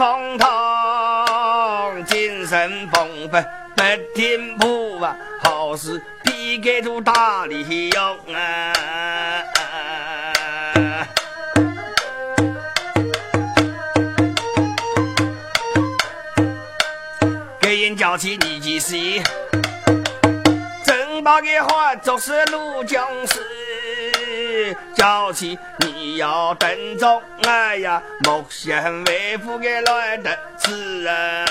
公交给毛力是神风堂，精神丰富不听谱啊，好事必给出大利用啊！给人叫起你几时？正把个话做是路将士，叫起你要等着，哎呀，莫嫌为夫给来得迟啊！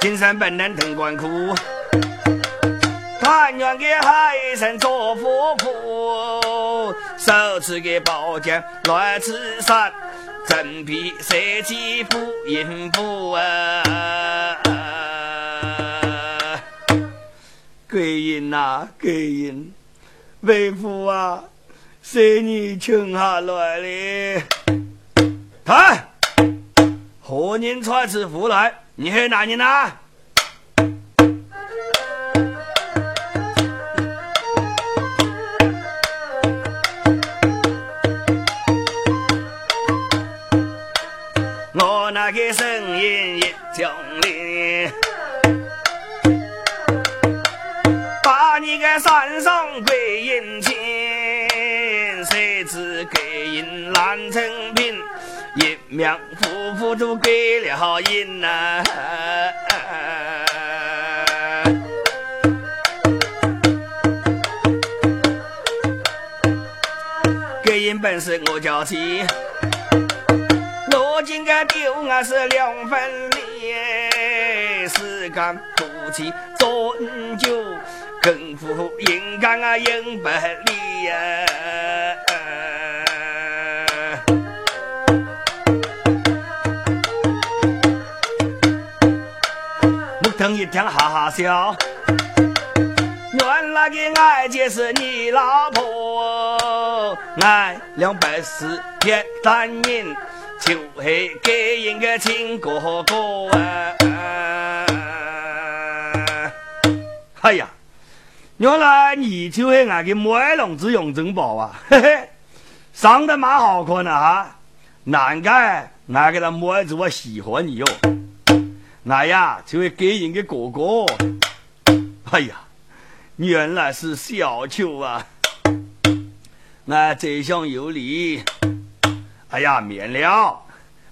金山本能藤官苦，团圆给海参做夫妇，手持个宝剑来刺杀。真皮设计福音符啊！贵人呐，贵人，为父啊，谁你请下来了？看，何人传此符来？你是哪人呐？那一命夫妇都给了阴呐。给人本事我叫起。今个丢啊是两分裂，是干夫妻做恩酒，更夫应干啊应不离呀。木头一听哈哈笑，原来个爱姐是你老婆，爱两百四一单人。就会给人个亲哥哥啊！哎呀，原来你就是俺个麦龙子永珍宝啊！嘿嘿，长得蛮好看的哈，难怪俺个他麦子我喜欢你哟。俺呀，就会给人个哥哥。哎呀，原来是小秋啊！俺这厢有礼。哎呀，免了，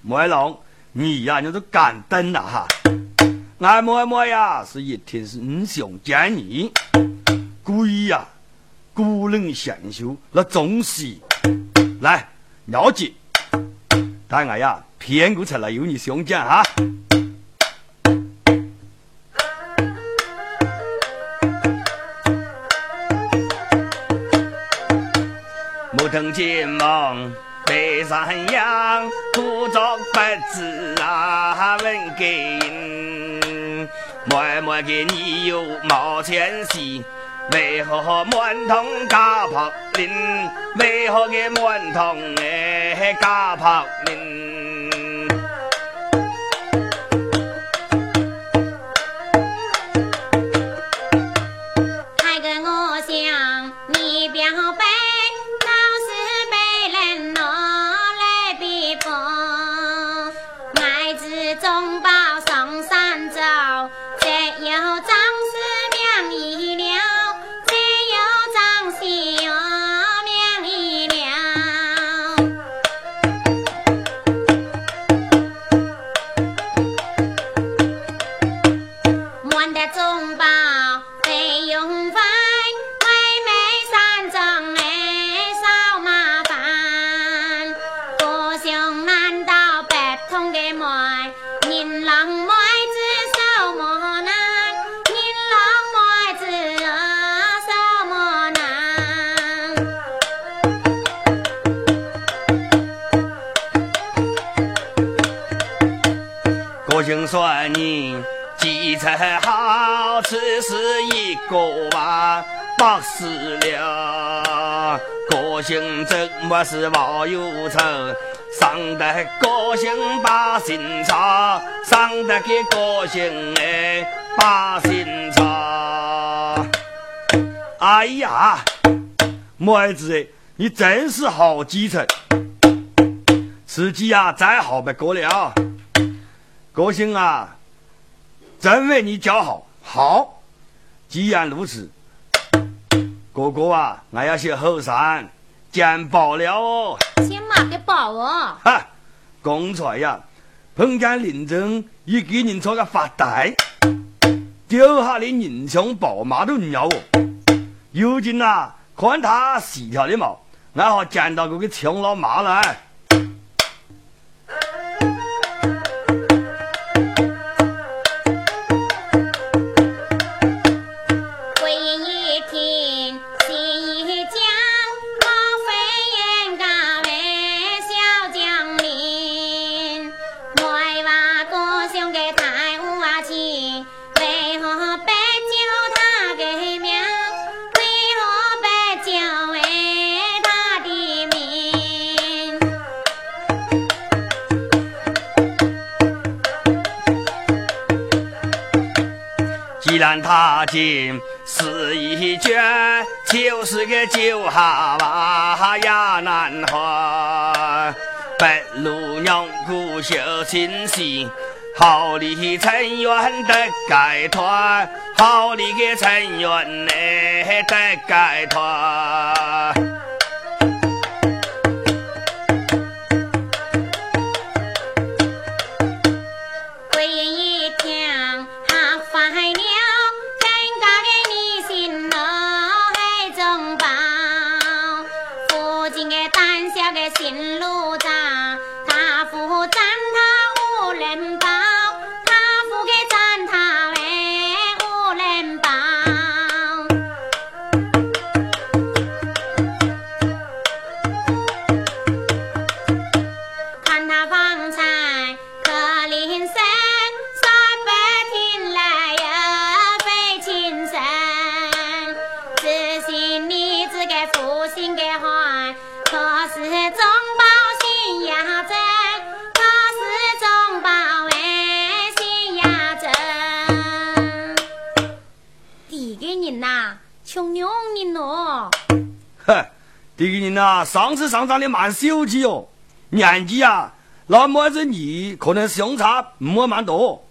莫龙，你呀，你都敢登了哈！俺莫莫呀，是一天是你想见你，故意呀，古人贤秀那重视，来了解，但俺呀，偏过出来有你相见哈。莫等见梦。北山羊，故作不知啊，问给人，默默给你有毛钱戏，为何满堂家炮林？为何给满堂哎加炮林？性怎么是老有仇？上得高兴把心操，上得个高兴哎把心操。哎呀，木儿子，你真是好基层，自己呀再好不过了。高兴啊，真为你叫好。好，既然如此，哥哥啊，我要去后山捡宝了哦。天马的宝哦。哈，刚才呀，碰见林正一个人坐个发呆，丢下的人像宝马都鸟哦。如今呐，看他细条的毛，俺好捡到个个穷老马来。金是一卷，就是个酒哈娃呀难喝。白鹭鸟骨绣琴戏，好里成员的盖团，好里个成员呢的盖团。呐，上上的蛮秀气哦，年纪啊，那么子你可能相差没蛮多。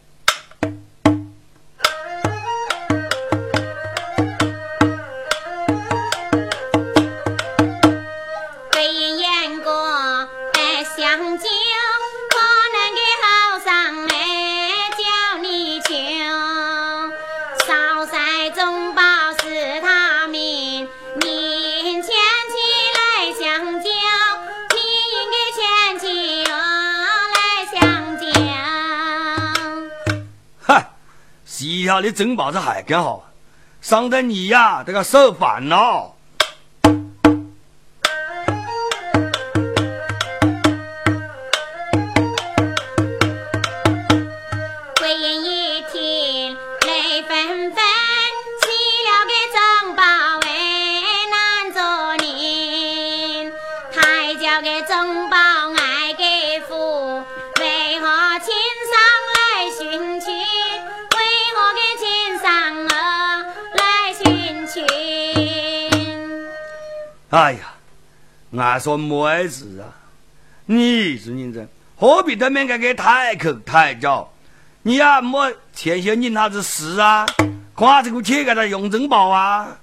你真把这海干好，伤得你呀，这个受反了。说妹子啊，你是认真，何必对面个个太口太叫？你呀莫前些你啥子事啊？看这个钱给他用真宝啊！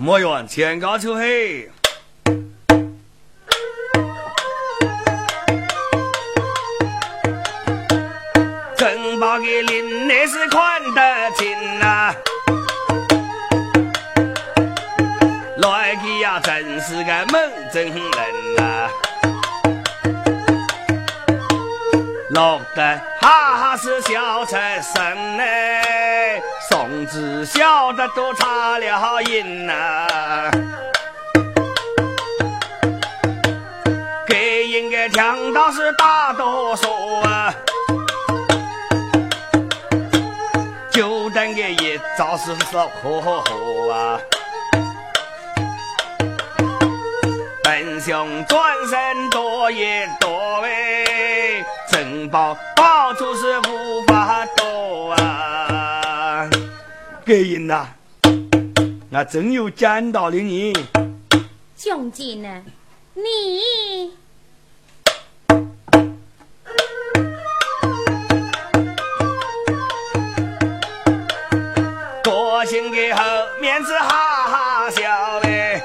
莫怨天高秋黑。城堡的林内是宽得紧呐。来个呀真是个猛真人呐！乐得哈哈是笑出声嘞，宋子笑得都擦了音呐。给人个强盗是大多数啊，就等个一招是说呵呵呵啊。英雄转身躲也躲哎，城堡宝珠是无法躲啊！给人呐，那真有讲道理呢。将军呢？你多情的后面子哈哈笑嘞。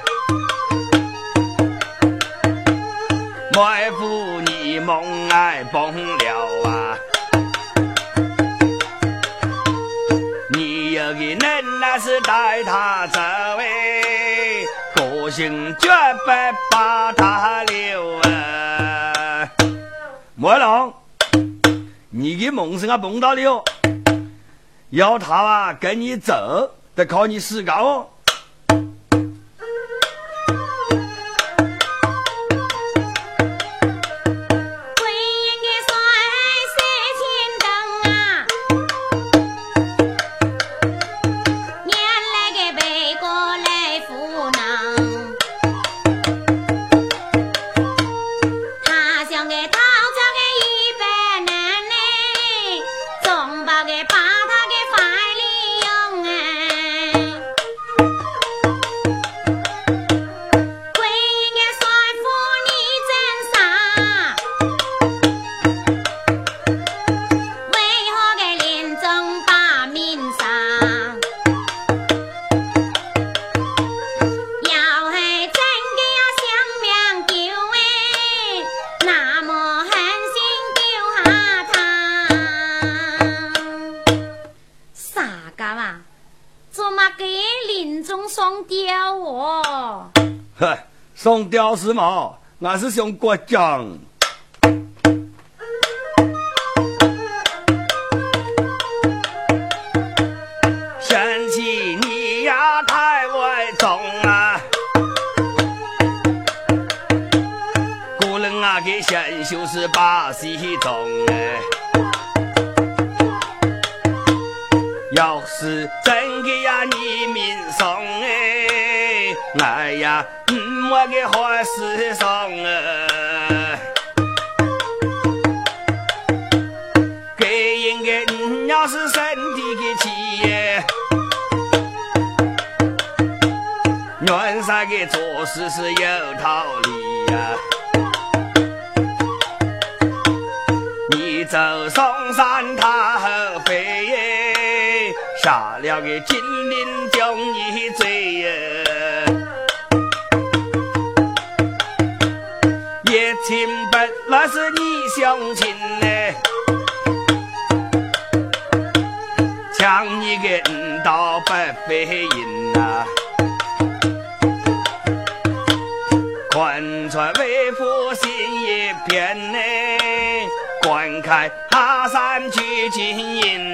埋伏你梦爱崩带他走哎，个性绝不把他留啊！莫龙，你的梦是啊碰到了，要他啊跟你走，得靠你自个哦。送吊丝毛，俺是想过江。嫌弃你呀太外重啊，古人啊给贤秀是把戏中我给坏事上啊，给人个你要是身体的气耶，原啥个做事是有道理呀？你走嵩山他后背耶，下了个金陵亲本来是你相亲嘞，抢你个五道白飞银呐，宽船为父心一片嘞，观看哈山取金银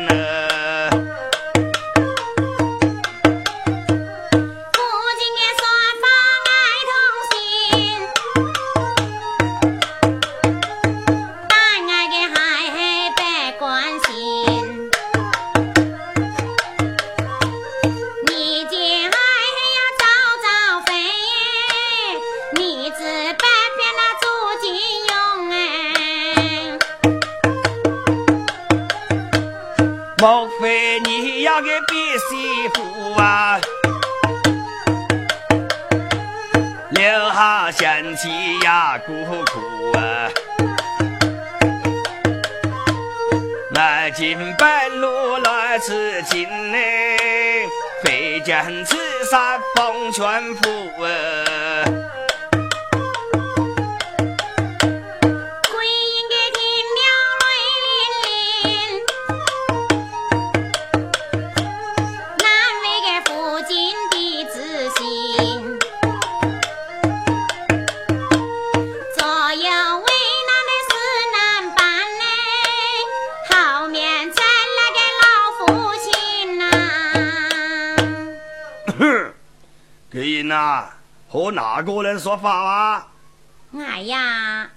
非见此山风全和哪个人说话啊？哎呀，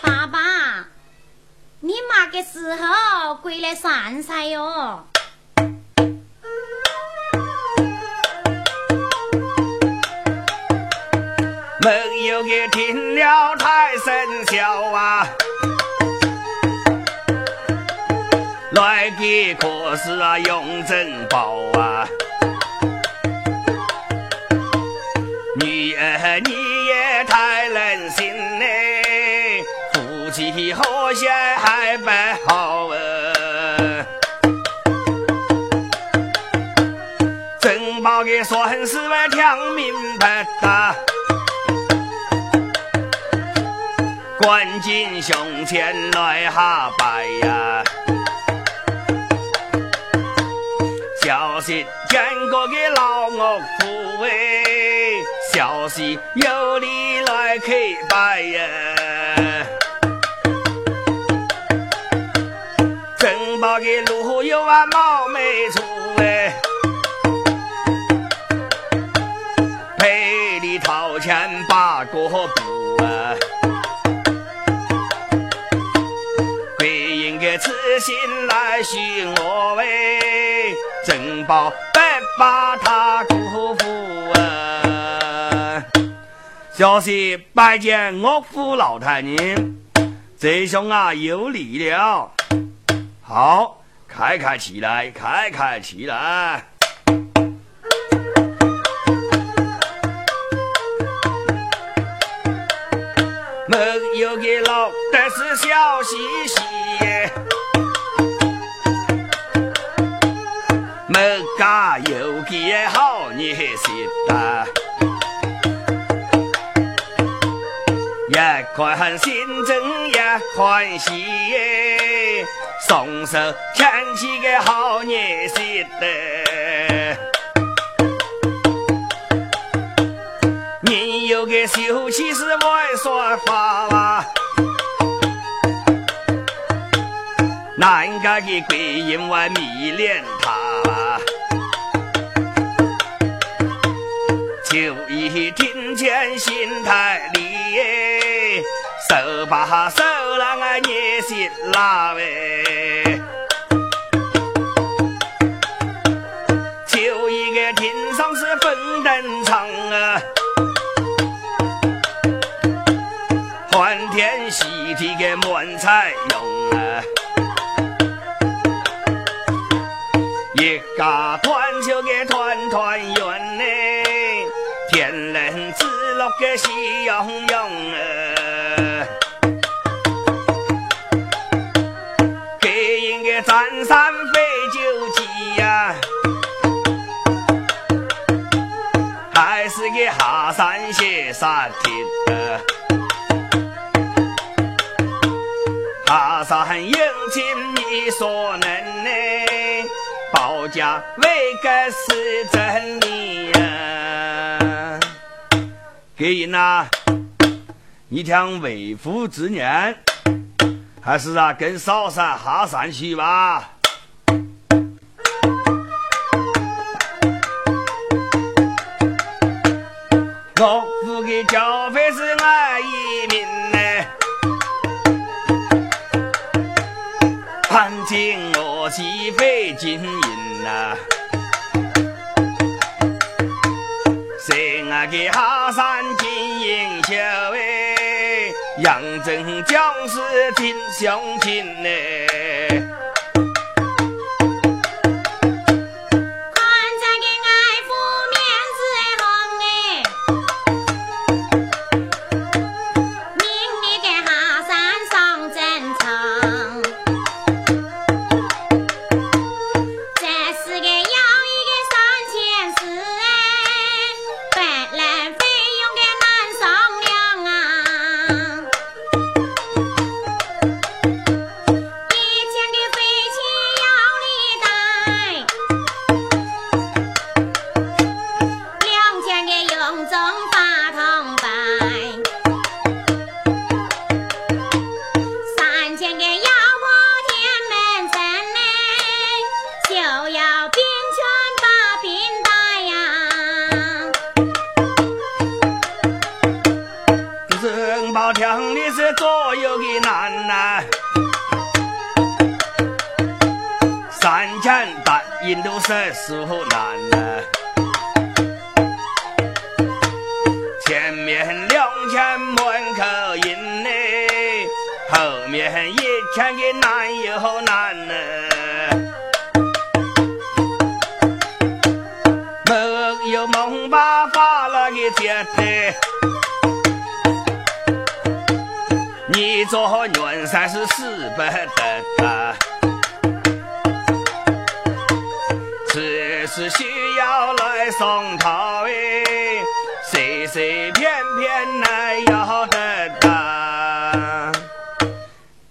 爸爸，你嘛个时候归来散散哟？没有给听了太生笑啊！来的可是啊用珍宝啊！你也太任性嘞，夫妻和谐还不好呃。珍宝给算是我听明白的，关进胸前来下拜呀，小心见过个老岳父哎。消息有理来开拜呀，正宝的路有啊冒昧处哎，赔礼掏钱八个步啊，新来许我喂，正宝别把他辜负啊。小婿拜见岳父老太人，这兄啊有礼了。好，开开起来，开开起来。没有个老但是笑嘻嘻，没家有个好女婿的。也看心中也欢喜，送手牵起个好年喜的。你有个秀气是外说话啦，难个贵因为迷恋他，就一听见心太离。手把手让我捏心拉喂，就一个天上是风灯长啊，欢天喜地的满彩用啊，一家团就给个喜洋洋啊。山山飞酒鸡呀，还是个下山歇山天。下山迎亲你所能呢？保家为个是真理呀。给人呐，你听为父之言。还是啊，跟嫂嫂下山去吧。我付的交费是俺一名呢，还请我媳费金银呐。谁俺给下山金银秀哎？杨震将士听相亲，哎，是左右的难呐，三千大印度是时候难呐，前面两千门口印呢，后面一千个难又难呢，没有梦把发了个接待。做元山是死不得的，只是需要来送套哎，随随便便来要得的。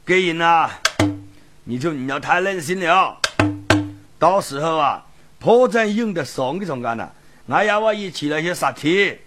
给人呐，你就你要太任性了，到时候啊，破绽用得上的中干呐，我要我一起来去杀铁。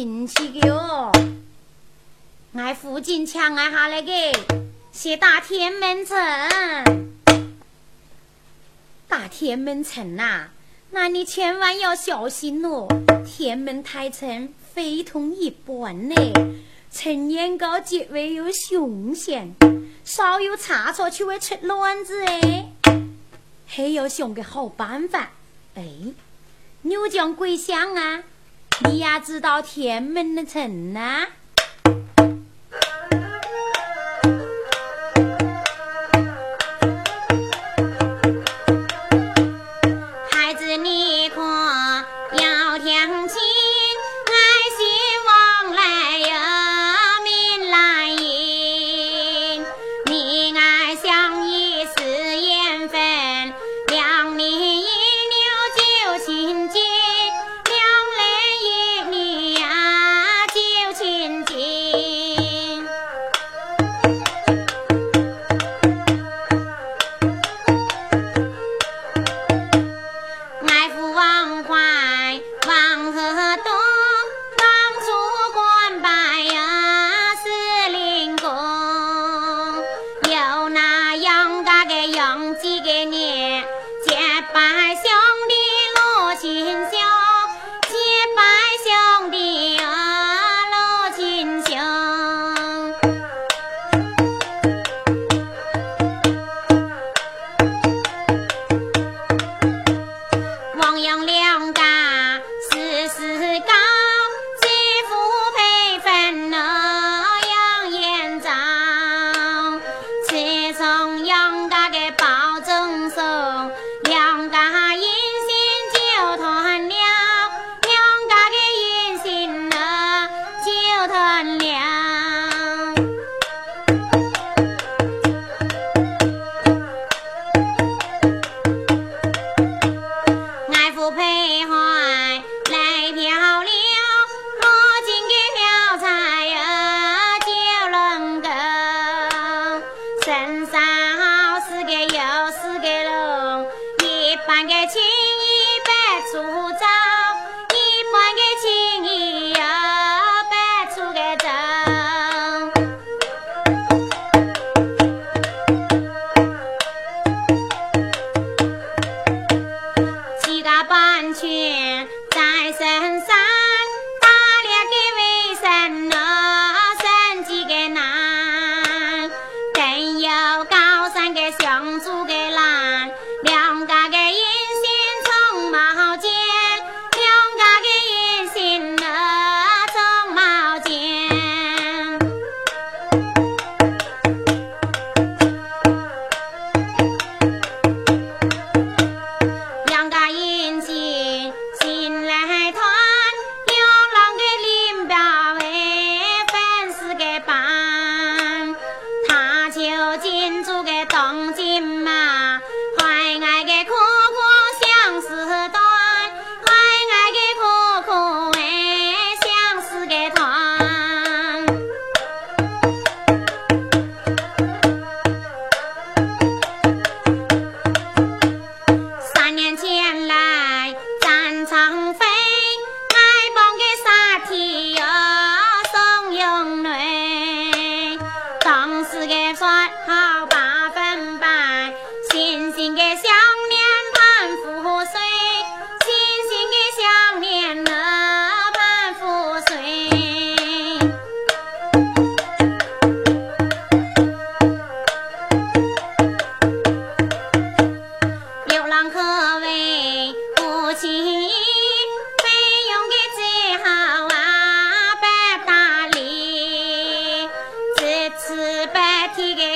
亲亲戚的哟？俺附近抢俺下来个，先打天门城。打天门城呐，那你千万要小心哦！天门太城非同一般呢，陈年高结尾有凶险，稍有差错就会出乱子哎。还要想个好办法哎，牛将归乡啊，你呀知道天门的城呐？today.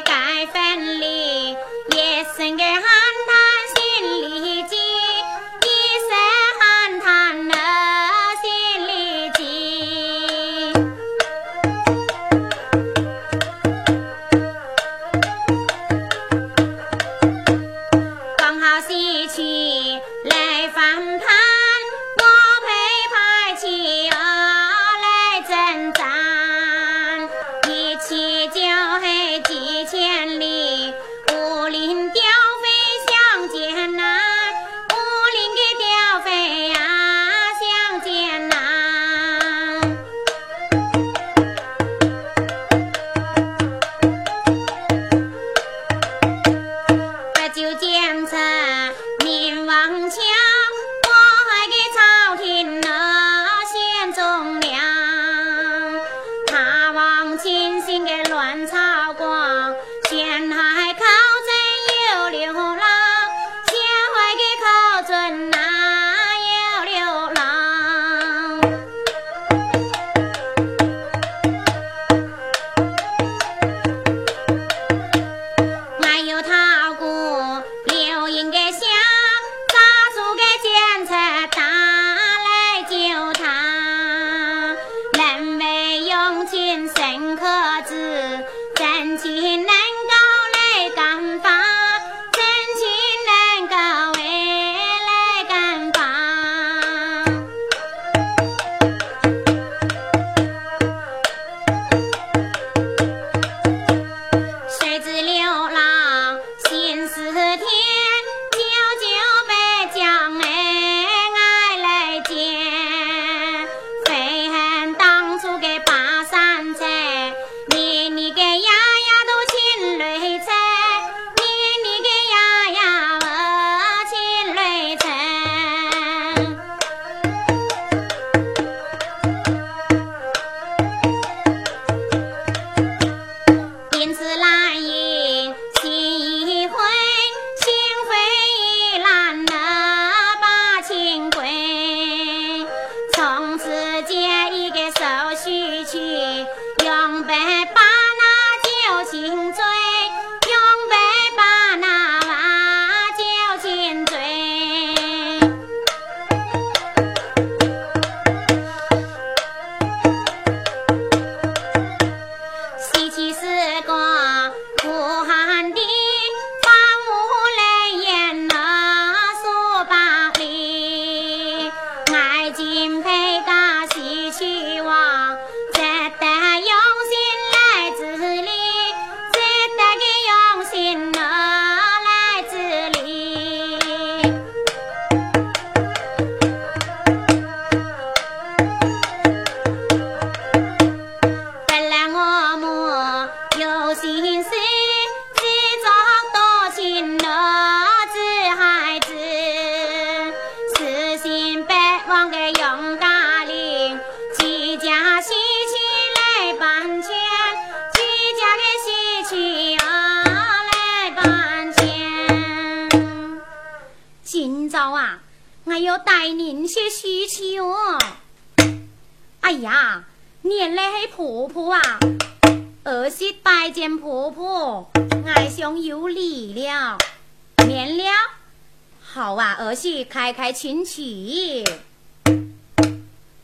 请起。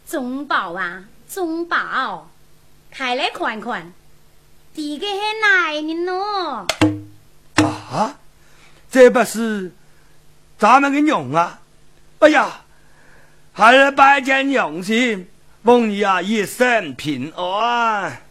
中宝啊，中宝，开来看看，这个是哪里呢？啊，这不是咱们的娘啊！哎呀，还是拜见娘亲，望你啊一生平安。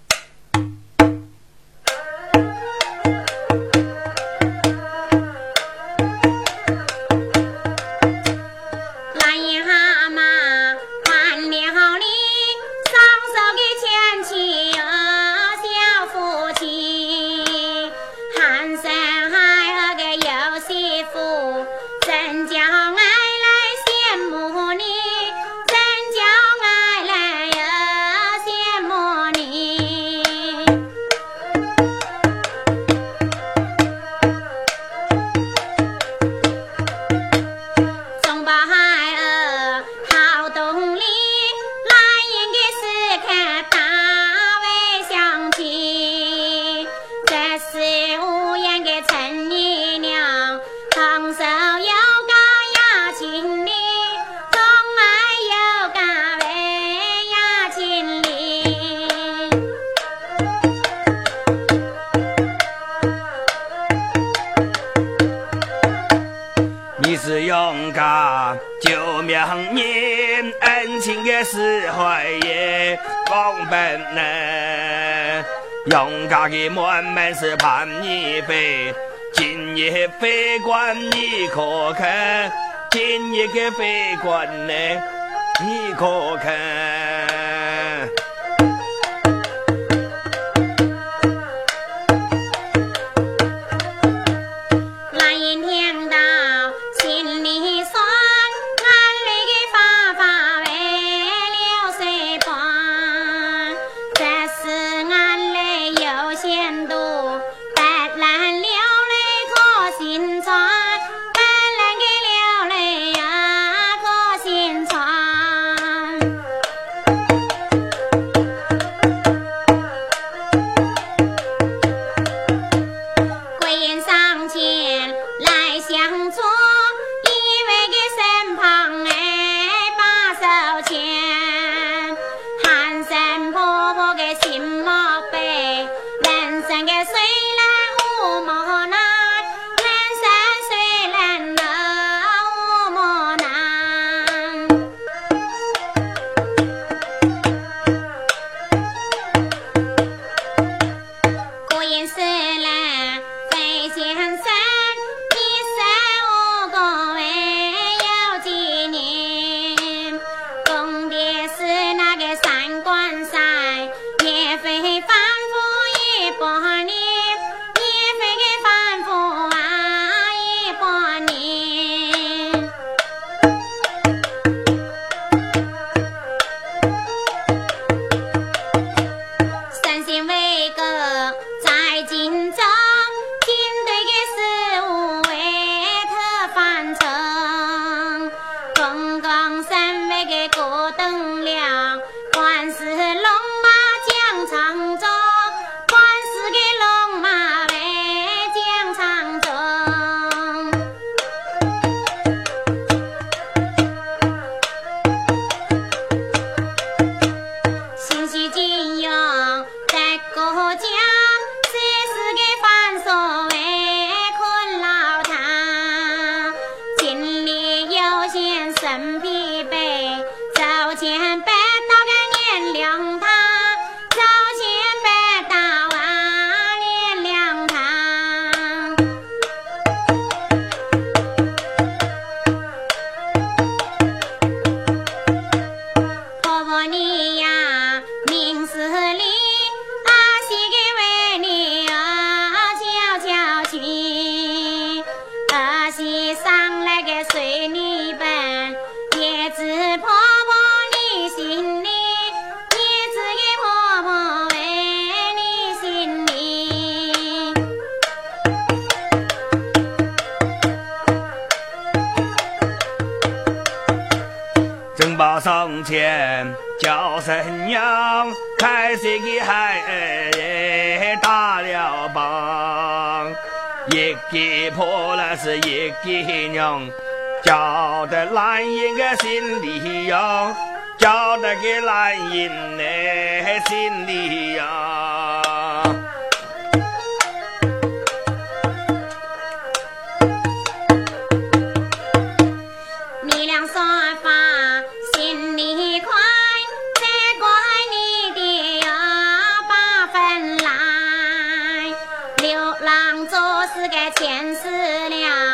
是勇敢，救命恩，恩情也是怀疑，忘本能，勇敢的满满是盼你匪，今夜飞官你可肯？今夜的飞官呢，你可肯？爹娘叫得男人个心里哟，叫得个男人嘞心里哟。你俩心里，怪你来，流浪个前世了。